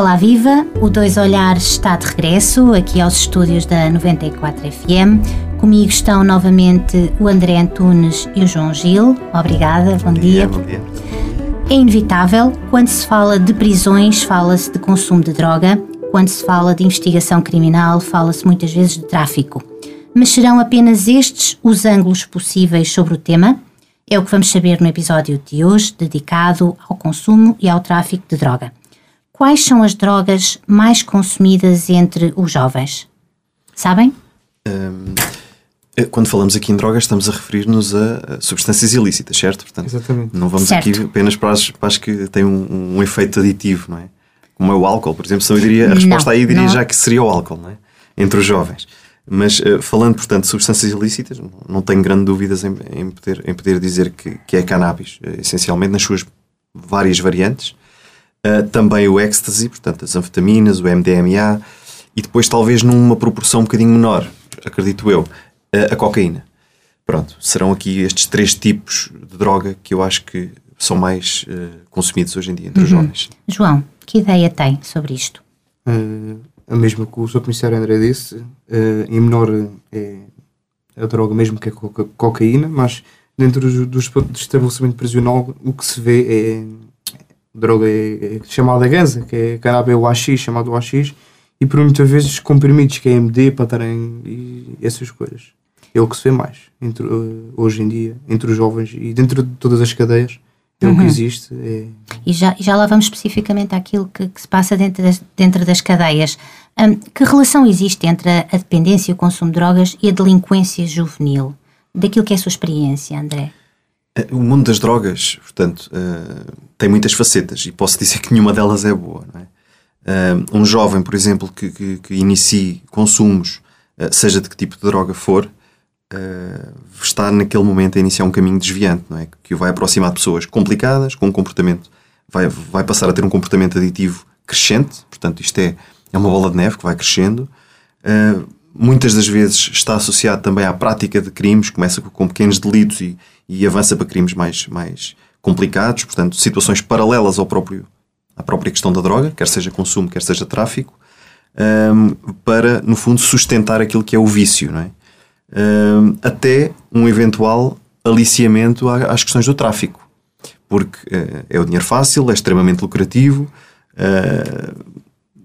Olá Viva, o Dois Olhares está de regresso aqui aos estúdios da 94 FM. Comigo estão novamente o André Antunes e o João Gil. Obrigada, bom, bom dia. dia. Bom dia. É inevitável, quando se fala de prisões, fala-se de consumo de droga, quando se fala de investigação criminal, fala-se muitas vezes de tráfico. Mas serão apenas estes os ângulos possíveis sobre o tema? É o que vamos saber no episódio de hoje, dedicado ao consumo e ao tráfico de droga. Quais são as drogas mais consumidas entre os jovens? Sabem? Um, quando falamos aqui em drogas, estamos a referir-nos a substâncias ilícitas, certo? Portanto, Exatamente. Não vamos certo. aqui apenas para as, para as que têm um, um, efeito aditivo, não é? Como é o álcool, por exemplo. Eu diria, a resposta não, aí diria não. já que seria o álcool, não é? Entre os jovens. Mas uh, falando, portanto, de substâncias ilícitas, não tenho grande dúvidas em, em, poder, em poder dizer que, que é cannabis, uh, essencialmente nas suas várias variantes. Uh, também o ecstasy, portanto, as anfetaminas, o MDMA, e depois, talvez numa proporção um bocadinho menor, acredito eu, a cocaína. Pronto, serão aqui estes três tipos de droga que eu acho que são mais consumidos hoje em dia entre uhum. os jovens. João, que ideia tem sobre isto? a mesma que o Sr. Comissário André disse, uh, em menor é a droga mesmo que a coca cocaína, mas dentro do, do, estabelecimento prisional o que se vê é droga é, é chamada ganza, que é cannabis OAX, chamado OAX, e por muitas vezes comprimidos, que é MD, patarém e essas coisas. É o que se vê mais entre, uh, hoje em dia, entre os jovens e dentro de todas as cadeias é uhum. o que uhum. existe. É... E, já, já lá vamos especificamente àquilo que, que se passa dentro das, dentro das cadeias. Um, que relação existe entre a, a, dependência e o consumo de drogas e a delinquência juvenil? Daquilo que é a sua experiência, André? O mundo das drogas, portanto, uh, tem muitas facetas e posso dizer que nenhuma delas é boa. É? Uh, um jovem, por exemplo, que, que, que inicie consumos, uh, seja de que tipo de droga for, está naquele momento a iniciar um caminho desviante, não é? que o vai aproximar de pessoas complicadas, com um comportamento, vai, vai passar a ter um comportamento aditivo crescente, portanto, isto é é uma bola de neve que vai crescendo. Muitas das vezes está associado também à prática de crimes, começa com pequenos delitos e, e avança para crimes mais, mais complicados, portanto, situações paralelas ao próprio, à própria questão da droga, quer seja consumo, quer seja tráfico, um, para, no fundo, sustentar aquilo que é o vício, não é? Um, até um eventual aliciamento às questões do tráfico, porque uh, é o dinheiro fácil, é extremamente lucrativo, uh,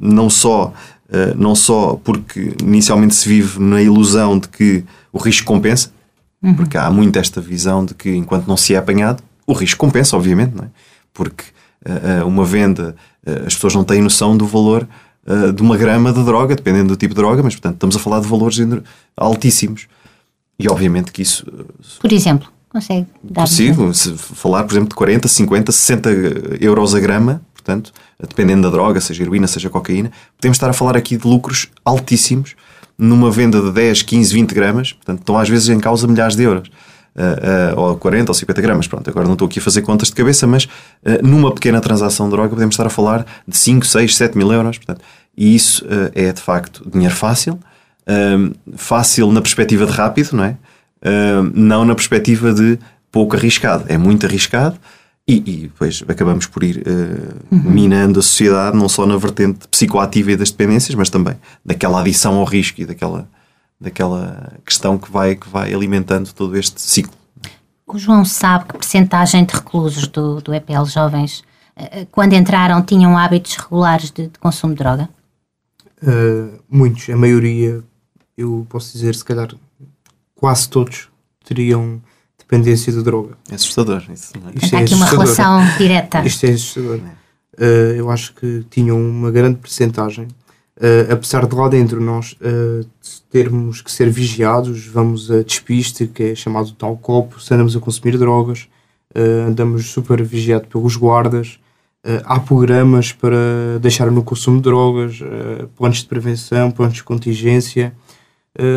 não só, uh, não só porque inicialmente se vive na ilusão de que o risco compensa, uhum. porque há muito esta visão de que enquanto não se é apanhado, o risco compensa, obviamente, não é? porque uh, uma venda, uh, as pessoas não têm noção do valor de uma grama de droga, dependendo do tipo de droga, mas portanto estamos a falar de valores altíssimos. E obviamente que isso. Por exemplo, consegue dar. Possível, se falar, por exemplo, de 40, 50, 60 euros a grama, portanto, dependendo da droga, seja heroína, seja cocaína, podemos estar a falar aqui de lucros altíssimos numa venda de 10, 15, 20 gramas, portanto, estão às vezes em causa milhares de euros. Uh, uh, ou 40 ou 50 gramas, pronto, agora não estou aqui a fazer contas de cabeça, mas uh, numa pequena transação de droga podemos estar a falar de 5, 6, 7 mil euros, portanto, e isso é de facto dinheiro fácil, fácil na perspectiva de rápido, não é? não na perspectiva de pouco arriscado, é muito arriscado, e, e depois acabamos por ir uh, uhum. minando a sociedade, não só na vertente psicoativa e das dependências, mas também daquela adição ao risco e daquela, daquela questão que vai, que vai alimentando todo este ciclo. O João sabe que percentagem de reclusos do, do EPL Jovens, uh, quando entraram, tinham hábitos regulares de, de consumo de droga? Uh, muitos, a maioria, eu posso dizer, se calhar quase todos teriam dependência de droga. É assustador. Isso, é? Isto é aqui uma relação direta. Isto é assustador. Uh, eu acho que tinham uma grande percentagem. Uh, apesar de lá dentro nós uh, termos que ser vigiados, vamos a despiste, que é chamado tal copo, se andamos a consumir drogas, andamos super vigiados pelos guardas, há programas para deixar no consumo de drogas, planos de prevenção, planos de contingência.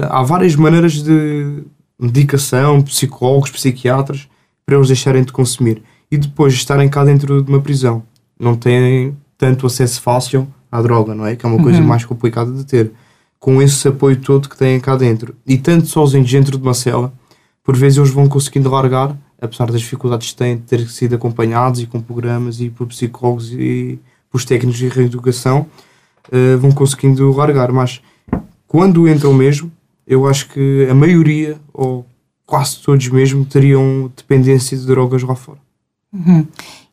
há várias maneiras de, medicação, psicólogos, psiquiatras, para eles deixarem de consumir. E depois estarem cá dentro de uma prisão. Não têm tanto acesso fácil à droga, não é? Que é uma coisa uhum. mais complicada de ter. Com esse apoio todo que têm cá dentro. E tanto sozinhos dentro de uma cela, por vezes eles vão conseguindo largar, apesar das dificuldades que têm de ter sido acompanhados e com programas e por psicólogos e os técnicos de reeducação uh, vão conseguindo largar. Mas quando entram mesmo, eu acho que a maioria, ou quase todos mesmo, teriam dependência de drogas lá fora. Uhum.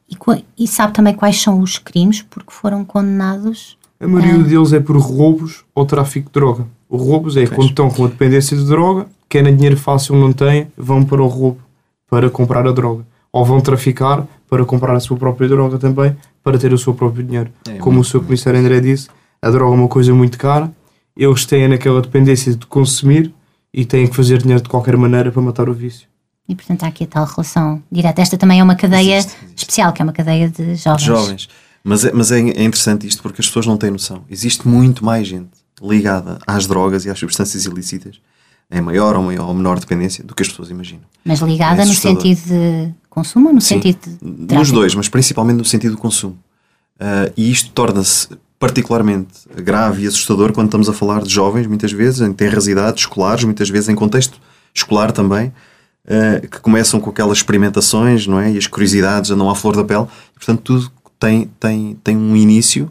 E, e, sabe também quais são os crimes porque foram condenados? A maioria é... deles é por roubos ou tráfico de droga. Os roubos é quando estão com a dependência de droga, querem dinheiro fácil, não têm, vão para o roubo para comprar a droga. Ou vão traficar para comprar a sua própria droga também, para ter o seu próprio dinheiro. É, Como o seu comissário André disse, a droga é uma coisa muito cara, eles têm naquela dependência de consumir e têm que fazer dinheiro de qualquer maneira para matar o vício. E portanto há aqui a tal relação direta. Esta também é uma cadeia existe, existe. especial, que é uma cadeia de jovens. Jovens. Mas, é, mas é, interessante isto porque as pessoas não têm noção. Existe muito mais gente ligada às drogas e às substâncias ilícitas em maior ou, maior ou menor dependência do que as pessoas imaginam. Mas ligada é no sentido de consumo ou no Sim, sentido de Nos dois, mas principalmente no sentido do consumo. Uh, e isto torna-se particularmente grave e assustador quando estamos a falar de jovens, muitas vezes, em terras idades escolares, muitas vezes em contexto escolar também, uh, que começam com aquelas experimentações, não é? E as curiosidades andam à flor da pele. Portanto, tudo tem, tem, tem um início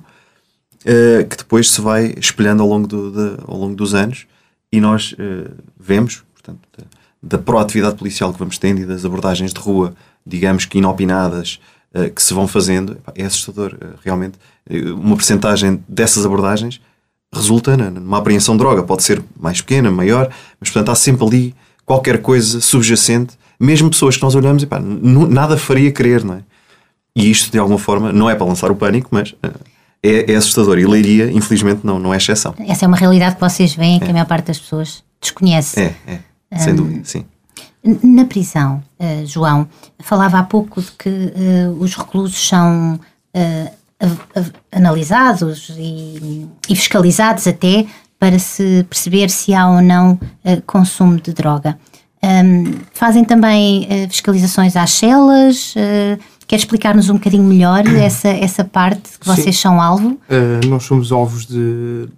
uh, que depois se vai espelhando ao longo, do, de, ao longo dos anos e nós uh, vemos, portanto, da, da, proatividade policial que vamos tendo e das abordagens de rua, digamos que inopinadas, que se vão fazendo, é assustador, uh, realmente. Uma percentagem dessas abordagens resulta numa apreensão de droga, pode ser mais pequena, maior, mas portanto há sempre ali qualquer coisa subjacente, mesmo pessoas que nós olhamos e pá, nada faria crer, não é? E isto, de alguma forma, não é para lançar o pânico, mas é, é assustador. E Leiria, infelizmente, não, não é exceção. Essa é uma realidade que vocês veem é. que a maior parte das pessoas desconhece. É, é. Sem um, dúvida, sim. Na prisão, uh, João, falava há pouco de que uh, os reclusos são uh, analisados e, e, fiscalizados até para se perceber se há ou não consumo de droga. Um, fazem também fiscalizações às celas? Quer explicar-nos um bocadinho melhor essa, essa parte que vocês Sim. são alvo? Uh, nós somos alvos de,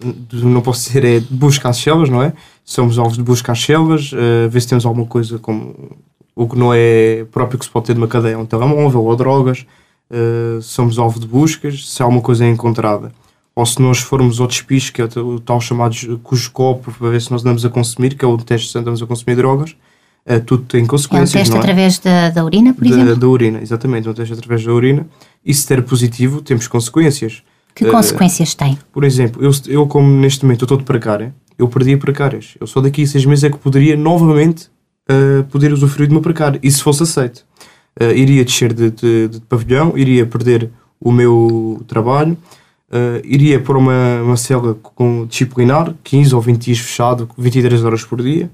de, não posso dizer, é de busca às selvas, não é? Somos alvos de busca às selvas, uh, ver se temos alguma coisa como o que não é próprio que se pode ter de uma cadeia, um telemóvel ou drogas. Uh, somos alvo de buscas, se alguma coisa é encontrada. Ou se nós formos ao despiste, que é o tal chamado cujo copo, para ver se nós andamos a consumir, que é o teste se andamos a consumir drogas uh, tudo tem consequências. É um teste é? através da, da urina, por da, exemplo? Da urina, exatamente, um teste através da urina. E se der positivo, temos consequências. Que uh, consequências tem? Por exemplo, eu, eu como neste momento estou de precária, eu perdi a precárias. Eu só daqui a seis meses é que poderia novamente uh, poder usufruir de uma precária. E se fosse aceito? Uh, iria descer de, de, de, pavilhão, iria perder o meu trabalho, iria para uma, uma cela com disciplinar, 15 ou 20 dias fechado, 23 horas por dia,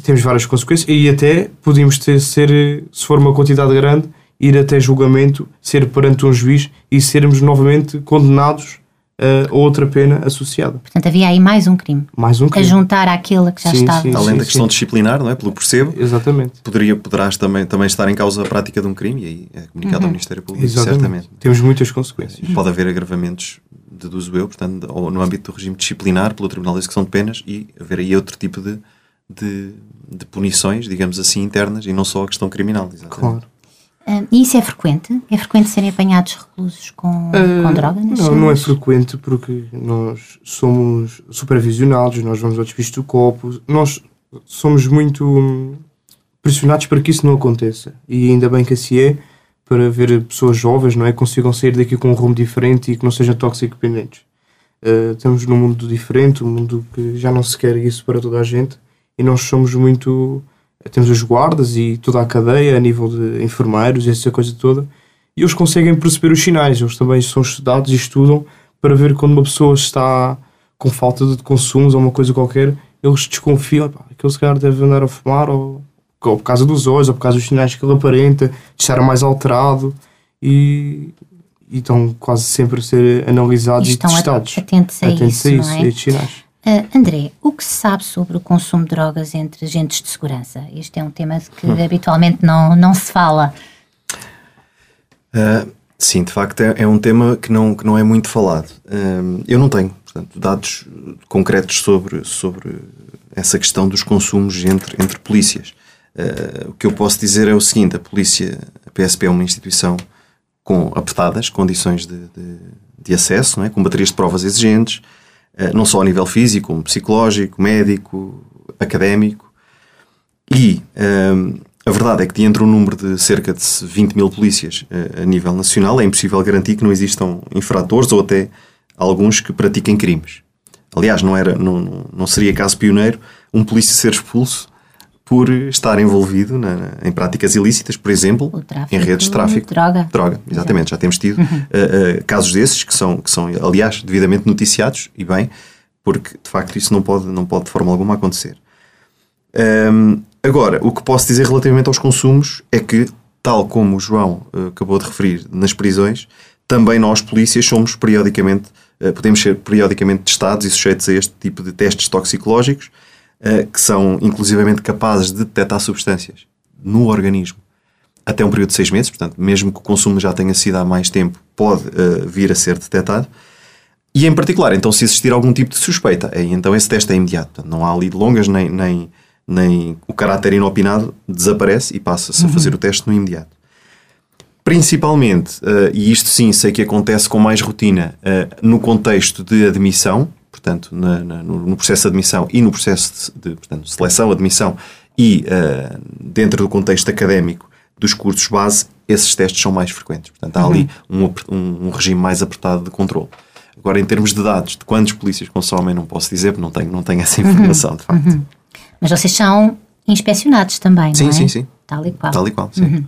temos várias consequências e até podemos ter, ser, se for uma quantidade grande, ir até julgamento, ser perante um juiz e sermos novamente condenados a outra pena associada. Portanto, havia aí mais um crime. Mais um crime. A juntar àquele que já sim, estava. Sim, Além sim, da questão disciplinar, não é? Pelo percebo. Exatamente. Poderia, poderás também, também estar em causa a prática de um crime e aí é comunicado uhum. ao Ministério Público, Exatamente. certamente. Temos muitas consequências. Pode haver agravamentos deduzo eu, portanto, ou no âmbito do regime disciplinar pelo Tribunal de Execução de Penas e haver aí outro tipo de, de, de punições, digamos assim, internas e não só a questão criminal. Exatamente. Claro. E isso é frequente? É frequente serem apanhados reclusos com, uh, com droga? Não, não é frequente porque nós somos supervisionados, nós vamos ao despiste do copo, nós somos muito hum, pressionados para que isso não aconteça. E ainda bem que assim é, para ver pessoas jovens, não é? Consigam sair daqui com um rumo diferente e que não sejam toxicodependentes. Uh, estamos num mundo diferente, um mundo que já não se quer isso para toda a gente e nós somos muito. Temos os guardas e toda a cadeia a nível de enfermeiros e essa coisa toda e eles conseguem perceber os sinais. Eles também são estudados e estudam para ver quando uma pessoa está com falta de consumos ou uma coisa qualquer, eles desconfiam, pá, aquele cara deve andar a fumar ou ou por causa dos olhos, ou por causa dos sinais que ele aparenta, de estar mais alterado e, e estão quase sempre a ser analisados e, e testados. Atentos a atentos isso, a isso, é? estes sinais. Uh, André, o que se sabe sobre o consumo de drogas entre agentes de segurança? Este é um tema que hum. habitualmente não, não se fala. Uh, sim, de facto é, é, um tema que não, que não é muito falado. Uh, eu não tenho portanto, dados concretos sobre, sobre essa questão dos consumos entre, entre polícias. Uh, o que eu posso dizer é o seguinte: a polícia, a PSP é uma instituição com apertadas condições de, de, de acesso, não é? com baterias de provas exigentes, não só a nível físico, como psicológico, médico, académico. E uh, a verdade é que, diante de um número de cerca de 20 mil polícias uh, a nível nacional, é impossível garantir que não existam infratores ou até alguns que pratiquem crimes. Aliás, não, era, não, não seria caso pioneiro um polícia ser expulso por estar envolvido na, em práticas ilícitas, por exemplo, em redes de tráfico. Droga. Droga, exatamente. Já temos tido uh, uh, casos desses que são, que são, aliás, devidamente noticiados, e bem, porque de facto isso não pode, não pode de forma alguma acontecer. Um, agora, o que posso dizer relativamente aos consumos é que, tal como o João uh, acabou de referir nas prisões, também nós, polícias, somos periodicamente, podemos ser periodicamente testados e sujeitos a este tipo de testes toxicológicos que são inclusivamente capazes de detectar substâncias no organismo até um período de seis meses, portanto, mesmo que o consumo já tenha sido há mais tempo, pode uh, vir a ser detectado. E em particular, então, se existir algum tipo de suspeita, aí então esse teste é imediato. Portanto, não há ali longas nem, nem, nem o caráter inopinado desaparece e passa-se uhum. a fazer o teste no imediato. Principalmente, uh, e isto sim sei que acontece com mais rotina, uh, no contexto de admissão, portanto, na, na, no, processo de admissão e no processo de, de portanto, seleção, admissão e uh, dentro do contexto académico dos cursos base, esses testes são mais frequentes. Portanto, há uhum. ali um, um, um, regime mais apertado de controle. Agora, em termos de dados, de quantos polícias consomem, não posso dizer, porque não tenho, não tenho essa uhum. informação, de facto. Uhum. Mas vocês são inspecionados também, sim, não é? Sim, sim, Tal e qual. Tal e qual, sim. Uhum.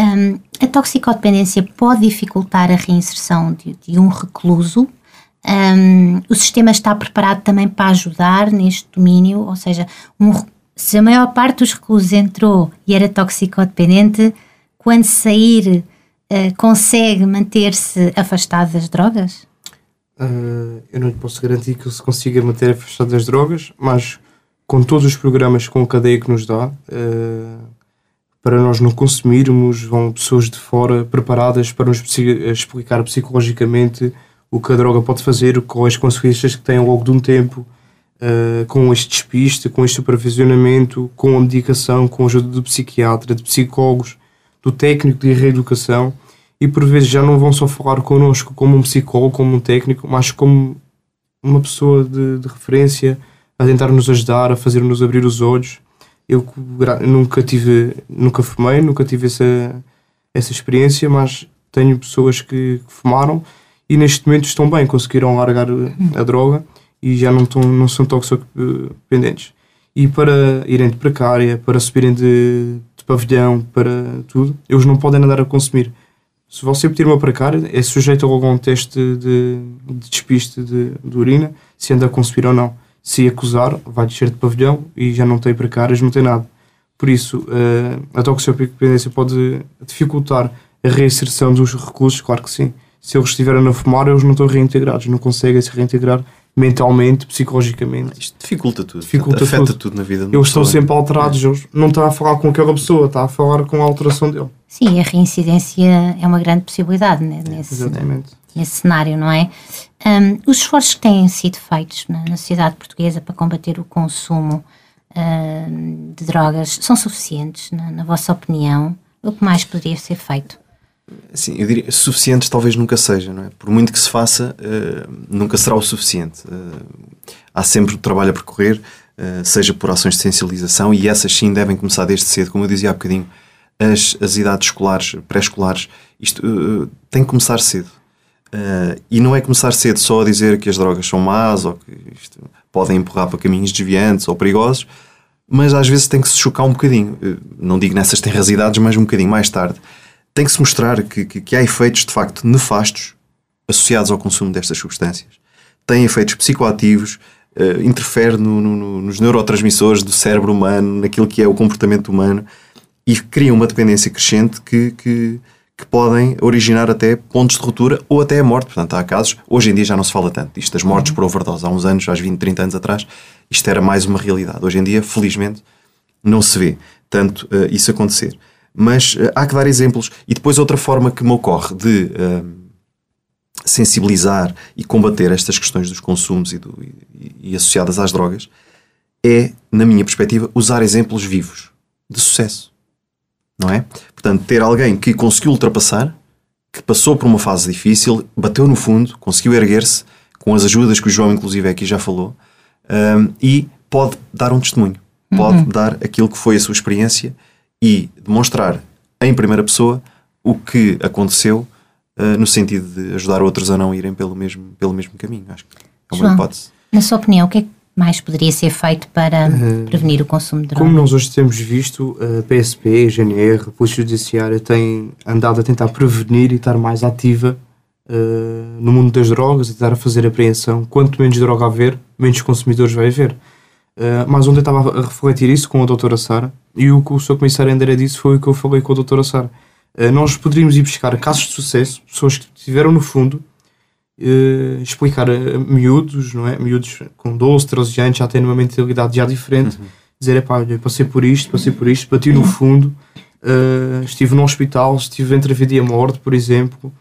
Um, a toxicodependência pode dificultar a reinserção de, de um recluso um, o sistema está preparado também para ajudar neste domínio, ou seja, um, se a maior parte dos reclusos entrou e era toxicodependente, quando sair uh, consegue manter-se afastado das drogas? Uh, eu não lhe posso garantir que se consiga manter afastado das drogas, mas com todos os programas com cadeia que nos dá, uh, para nós não consumirmos, vão pessoas de fora preparadas para nos explicar psicologicamente o que a droga pode fazer, com as consequências que tem ao longo de um tempo, uh, com este despiste, com este supervisionamento, com a medicação, com a ajuda do psiquiatra, de psicólogos, do técnico de reeducação, e por vezes já não vão só falar connosco como um psicólogo, como um técnico, mas como uma pessoa de, de referência a tentar nos ajudar, a fazer-nos abrir os olhos. Eu nunca tive, nunca fumei, nunca tive essa, essa experiência, mas tenho pessoas que, que fumaram e neste momento estão bem, conseguiram largar a droga e já não, estão, não são toxicodependentes. E para irem de precária, para subirem de, de pavilhão, para tudo, eles não podem andar a consumir. Se você pedir uma precária, é sujeito a algum teste de, de despiste de, de, urina, se anda a consumir ou não. Se acusar, vai descer de pavilhão e já não tem precárias, não tem nada. Por isso, uh, a toxicodependência pode dificultar a reinserção dos reclusos, claro que sim se eles estiverem a fumar, eles não estão reintegrados, não conseguem se reintegrar mentalmente, psicologicamente. Isto dificulta tudo, dificulta afeta tudo. tudo na vida. Eles estão sempre alterados, é. eles não está a falar com aquela pessoa, está a falar com a alteração dele. Sim, a reincidência é uma grande possibilidade né, nesse, Exatamente. nesse cenário, não é? Um, os esforços que têm sido feitos na, na sociedade portuguesa para combater o consumo uh, de drogas são suficientes, na, na vossa opinião? O que mais poderia ser feito? Assim, eu diria, suficientes talvez nunca seja, não é? Por muito que se faça, uh, nunca será o suficiente. Uh, há sempre trabalho a percorrer, uh, seja por ações de sensibilização, e essas sim devem começar desde cedo, como eu dizia há bocadinho, as, as idades escolares, pré-escolares, isto tem que começar cedo. e não é começar cedo só a dizer que as drogas são más ou que isto, podem empurrar para caminhos desviantes ou perigosos, mas às vezes tem que se chocar um bocadinho. não digo nessas tenrazidades, mas um bocadinho mais tarde tem que se mostrar que, que, que há efeitos de facto nefastos associados ao consumo destas substâncias. Tem efeitos psicoativos, uh, interfere no, no, nos neurotransmissores do cérebro humano, naquilo que é o comportamento humano e cria uma dependência crescente que, que, que, podem originar até pontos de ruptura ou até a morte. Portanto, há casos, hoje em dia já não se fala tanto, isto das mortes por overdose, há uns anos, há 20, 30 anos atrás, isto era mais uma realidade. Hoje em dia, felizmente, não se vê tanto uh, isso acontecer. Mas uh, há que dar exemplos. E depois outra forma que me ocorre de uh, sensibilizar e combater estas questões dos consumos e, do, e, e associadas às drogas é, na minha perspectiva, usar exemplos vivos de sucesso. Não é? Portanto, ter alguém que conseguiu ultrapassar que passou por uma fase difícil, bateu no fundo, conseguiu erguer-se, com as ajudas que o João, inclusive, aqui já falou, um, e pode dar um testemunho, pode uhum. dar aquilo que foi a sua experiência e demonstrar em primeira pessoa o que aconteceu uh, no sentido de ajudar outros a não irem pelo mesmo, pelo mesmo caminho. Acho que é uma João, hipótese. Na sua opinião, o que é que mais poderia ser feito para uh, prevenir o consumo de drogas? Como nós hoje temos visto, a PSP, a GNR, a Polícia Judiciária tem andado a tentar prevenir e estar mais ativa uh, no mundo das drogas, a tentar fazer apreensão. Quanto menos droga haver, menos consumidores vai haver. Uh, mas onde eu estava a refletir isso com a doutora Sara, e o que o seu comissário André disse foi o que eu falei com a doutora Sara. nós poderíamos ir buscar casos de sucesso, pessoas que estiveram no fundo, uh, explicar a, miúdos, não é? Miúdos com 12, 13 anos já têm uma mentalidade já diferente. Uhum. Dizer, pá, olha, passei por isto, passei por isto, bati no fundo, uh, estive no hospital, estive entre a vida e a morte, por exemplo.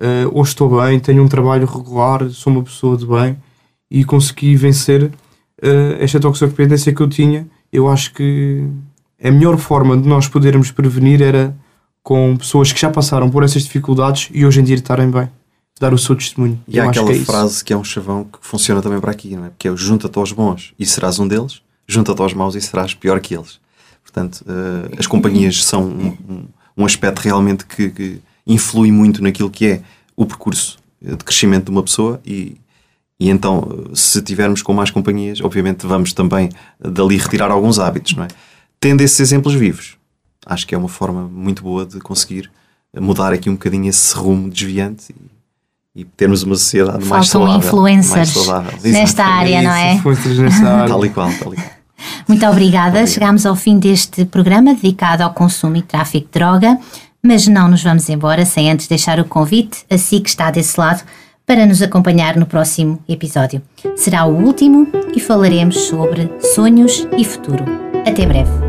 Uh, hoje estou bem, tenho um trabalho regular, sou uma pessoa de bem e consegui vencer uh, esta toxicodependência que eu tinha. Eu acho que a melhor forma de nós podermos prevenir era com pessoas que já passaram por essas dificuldades e hoje em dia estarem bem dar o seu testemunho. E há aquela que é frase isso. que é um chavão que funciona também para aqui, não é? Porque é o junta-te aos bons e serás um deles, junta-te aos maus e serás pior que eles. Portanto, uh, as companhias são um, um, um aspecto realmente que, que, influi muito naquilo que é o percurso de crescimento de uma pessoa e, e então, se tivermos com mais companhias, obviamente vamos também dali retirar alguns hábitos, não é? Tendo esses exemplos vivos, acho que é uma forma muito boa de conseguir mudar aqui um bocadinho esse rumo desviante e, e termos uma sociedade Faltam mais saudável. influencers mais saudável. nesta área, não é? Influencers nesta área. tal e qual, tal e qual. Muito obrigada. Obrigado. Chegamos ao fim deste programa dedicado ao consumo e tráfico de droga, mas não nos vamos embora sem antes deixar o convite a si que está desse lado para nos acompanhar no próximo episódio. Será o último e falaremos sobre sonhos e futuro. Até breve.